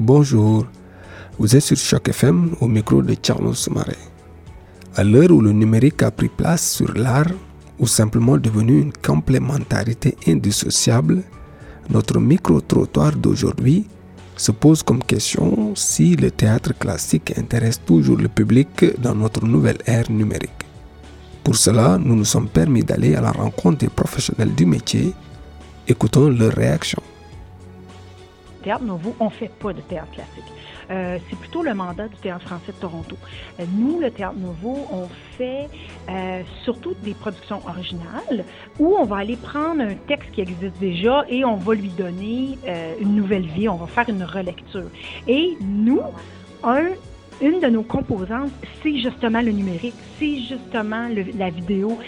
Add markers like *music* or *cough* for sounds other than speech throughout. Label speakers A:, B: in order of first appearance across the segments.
A: Bonjour, vous êtes sur Choc FM au micro de Charles Soumaré. À l'heure où le numérique a pris place sur l'art ou simplement devenu une complémentarité indissociable, notre micro-trottoir d'aujourd'hui se pose comme question si le théâtre classique intéresse toujours le public dans notre nouvelle ère numérique. Pour cela, nous nous sommes permis d'aller à la rencontre des professionnels du métier. Écoutons leurs réactions.
B: Théâtre Nouveau, on ne fait pas de théâtre classique. Euh, c'est plutôt le mandat du Théâtre français de Toronto. Euh, nous, le Théâtre Nouveau, on fait euh, surtout des productions originales où on va aller prendre un texte qui existe déjà et on va lui donner une nouvelle vie, on va faire une relecture. Et nous, un, une de nos composantes, c'est justement le numérique, c'est justement la vidéo,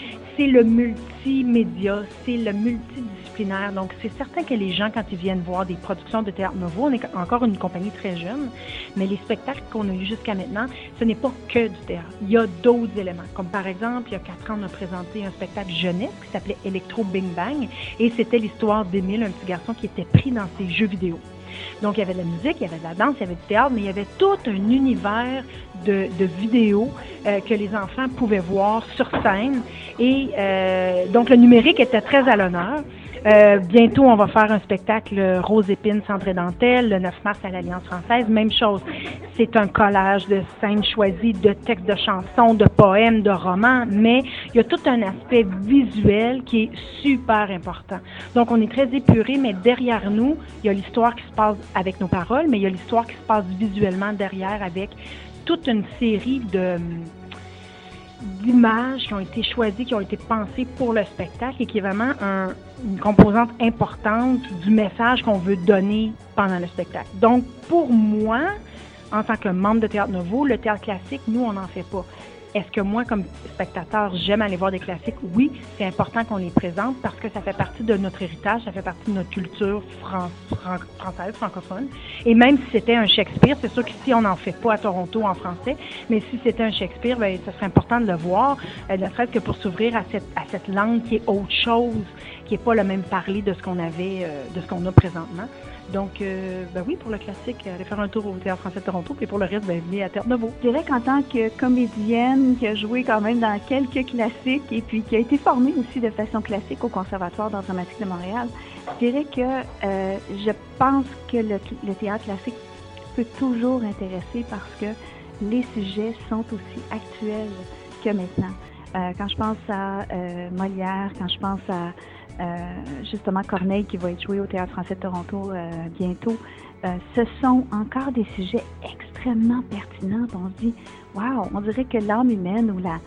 B: c'est le multimédia, c'est le multidisciplinaire. Donc, c'est certain que les gens, quand ils viennent voir des productions de théâtre nouveau, on est encore une compagnie très jeune, mais les spectacles qu'on a eus jusqu'à maintenant, ce n'est pas que du théâtre. Il y a d'autres éléments. Comme par exemple, il y a quatre ans, on a présenté un spectacle jeunesse qui s'appelait Electro Bing Bang, et c'était l'histoire d'Émile, un petit garçon qui était pris dans ses jeux vidéo. Donc, il y avait de la musique, il y avait de la danse, il y avait du théâtre, mais il y avait tout un univers de, vidéos euh, que les enfants pouvaient voir sur scène. Et euh, donc, le numérique était très à l'honneur. Euh, bientôt, on va faire un spectacle Rose Épine, Centre Dentelle, le 9 mars à l'Alliance française. Même chose. C'est un collage de scènes choisies, de textes de chansons, de poèmes, de romans, mais il y a tout un aspect visuel qui est super important. Donc, on est très épuré, mais derrière nous, il y a l'histoire qui se passe avec nos paroles, mais il y a l'histoire qui se passe visuellement derrière avec toute une série de d'images qui ont été choisies, qui ont été pensées pour le spectacle et qui est vraiment une composante importante du message qu'on veut donner pendant le spectacle. Donc, pour moi, en tant que membre de Théâtre Nouveau, le théâtre classique, nous, on n'en fait pas. Est-ce que moi, comme spectateur, j'aime aller voir des classiques? Oui, c'est important qu'on les présente parce que ça fait partie de notre héritage, ça fait partie de notre culture française, francophone. Et même si c'était un Shakespeare, c'est sûr qu'ici, on n'en fait pas à Toronto en français, mais si c'était un Shakespeare, bien, ça serait important de le voir, euh, ne serait-ce que pour s'ouvrir à cette, à cette langue qui est autre chose, qui n'est pas le même parler de ce qu'on avait, euh, de ce qu'on a présentement. Donc, euh, ben oui, pour le classique, aller faire un tour au Théâtre français de Toronto, puis pour le reste, ben, venez à Terre Nouveau.
C: Je dirais qu'en tant que comédienne, qui a joué quand même dans quelques classiques et puis qui a été formée aussi de façon classique au Conservatoire d'art dramatique de Montréal, je dirais que euh, je pense que le, théâtre classique peut toujours intéresser parce que les sujets sont aussi actuels que maintenant. Euh, quand je pense à Molière, quand je pense à euh, justement Corneille qui va être joué au Théâtre français de Toronto euh, bientôt. Euh, ce sont encore des sujets extrêmement pertinents. On se dit, wow, on dirait que l'âme humaine ou la,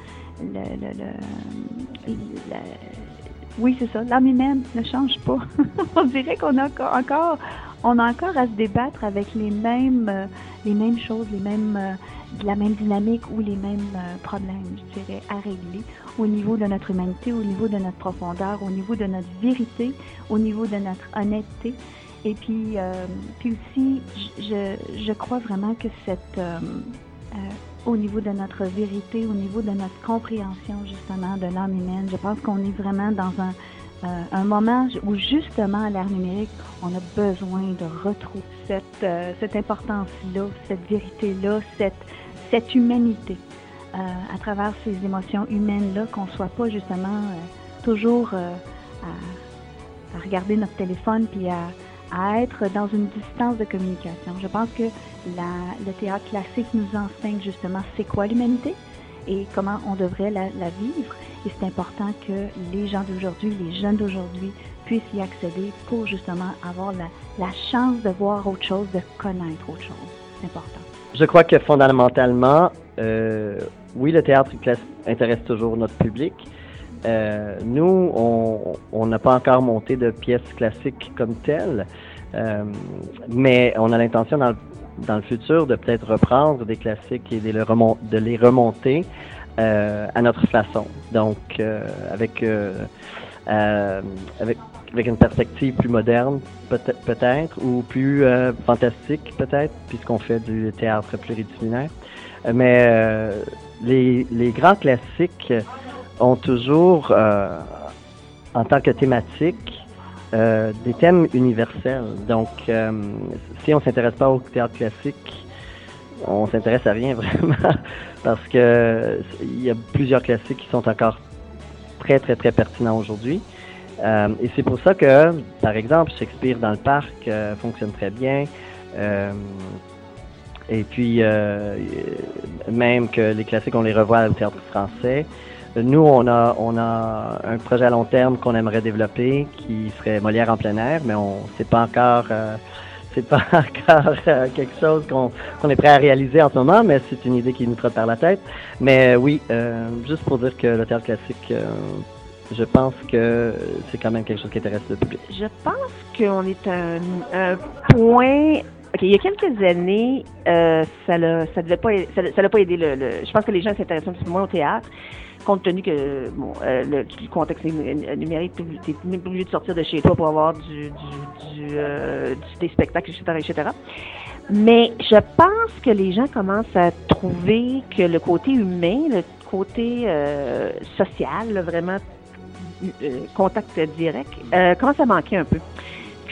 C: oui, c'est ça. L'âme humaine ne change pas. *laughs* on dirait qu'on a encore, on a encore à se débattre avec les mêmes, les mêmes choses, les mêmes, la même dynamique ou les mêmes problèmes, je dirais, à régler au niveau de notre humanité, au niveau de notre profondeur, au niveau de notre vérité, au niveau de notre honnêteté. Et puis, euh, puis aussi, je, je, crois vraiment que cette, euh, euh, au niveau de notre vérité, au niveau de notre compréhension justement de l'âme humaine, je pense qu'on est vraiment dans un, un moment où justement à l'ère numérique, on a besoin de retrouver cette, cette importance-là, cette vérité-là, cette, cette humanité. À travers ces émotions humaines-là, qu'on ne soit pas justement toujours euh, à, regarder notre téléphone puis à, être dans une distance de communication. Je pense que le théâtre classique nous enseigne justement c'est quoi l'humanité et comment on devrait la, vivre. Et c'est important que les gens d'aujourd'hui, les jeunes d'aujourd'hui, puissent y accéder pour justement avoir la, chance de voir autre chose, de connaître autre chose. C'est important.
D: Je crois que fondamentalement, euh, oui, le théâtre intéresse toujours notre public. Euh, nous, on n'a pas encore monté de pièces classiques comme telles, euh, mais on a l'intention dans, le futur de peut-être reprendre des classiques et de les, remonter euh, à notre façon. Donc, euh, avec, euh, avec, avec une perspective plus moderne, peut-être, peut ou plus fantastique, peut-être, puisqu'on fait du théâtre pluridisciplinaire. Mais les, les, grands classiques ont toujours, euh, en tant que thématique, des thèmes universels. Donc, si on s'intéresse pas au théâtre classique, on s'intéresse à rien *laughs* vraiment, parce que il y a plusieurs classiques qui sont encore très, très, très pertinents aujourd'hui. Euh, et c'est pour ça que, par exemple, Shakespeare dans le parc euh, fonctionne très bien. Euh, et puis, même que les classiques, on les revoit au théâtre français. Nous, on a, on a un projet à long terme qu'on aimerait développer qui serait Molière en plein air, mais on sait pas encore c'est pas encore *laughs* quelque chose qu'on est prêt à réaliser en ce moment, mais c'est une idée qui nous trotte par la tête. Mais oui, juste pour dire que le théâtre classique je pense que c'est quand même quelque chose qui intéresse le public.
E: Je pense qu'on est à un, point. OK, il y a quelques années, euh, ça ne ça devait pas, ça, l'a pas aidé. Le, je pense que les gens s'intéressent un petit peu moins au théâtre, compte tenu que bon, euh, le, contexte numérique, tu es obligé de sortir de chez toi pour avoir du, du, du, euh, des spectacles, etc., etc. Mais je pense que les gens commencent à trouver que le côté humain, le côté euh, social, vraiment euh, contact direct, euh, commence à manquer un peu.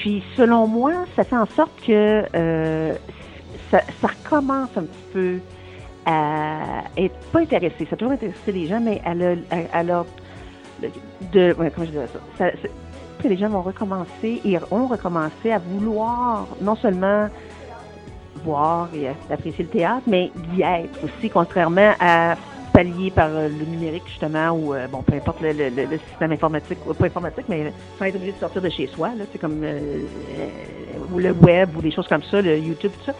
E: Puis, selon moi, ça fait en sorte que euh, ça, recommence un petit peu à être pas intéressé. Ça a toujours intéressé les gens, mais à, le, à, leur de, comment je dirais ça, ça que les gens vont recommencer et ont recommencé à vouloir non seulement voir et apprécier le théâtre, mais d'y être aussi, contrairement à pallié par euh, le numérique, justement, ou, euh, bon, peu importe le, système informatique, pas informatique, mais sans être obligé de sortir de chez soi, là, c'est comme, euh, ou le web, ou des choses comme ça, le YouTube, tout ça.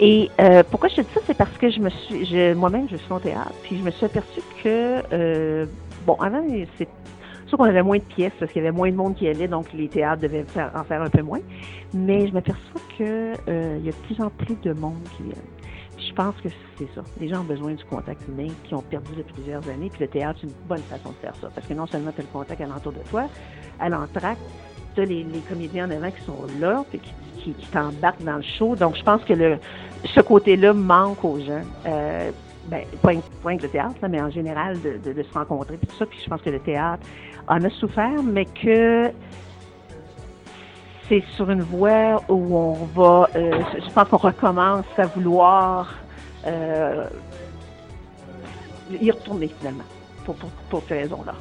E: Et pourquoi je te dis ça, c'est parce que je me suis, moi-même, je suis en théâtre, puis je me suis aperçue que, bon, avant, c'est sûr qu'on avait moins de pièces parce qu'il y avait moins de monde qui allait, donc les théâtres devaient en faire un peu moins. Mais je m'aperçois que il y a de plus en plus de monde qui viennent pense que c'est ça. Les gens ont besoin du contact humain qui ont perdu depuis plusieurs années. Puis le théâtre, c'est une bonne façon de faire ça. Parce que non seulement tu as le contact alentour de toi, à l'entracte, tu as les, comédiens en avant qui sont là, puis qui, qui, t'embarquent dans le show. Donc, je pense que ce côté-là manque aux gens. Euh, ben, pas, que le théâtre, mais en général, de, se rencontrer, puis tout ça. Puis je pense que le théâtre en a souffert, mais que c'est sur une voie où on va, euh, je pense qu'on recommence à vouloir y retourner finalement pour, pour, pour ces raisons-là.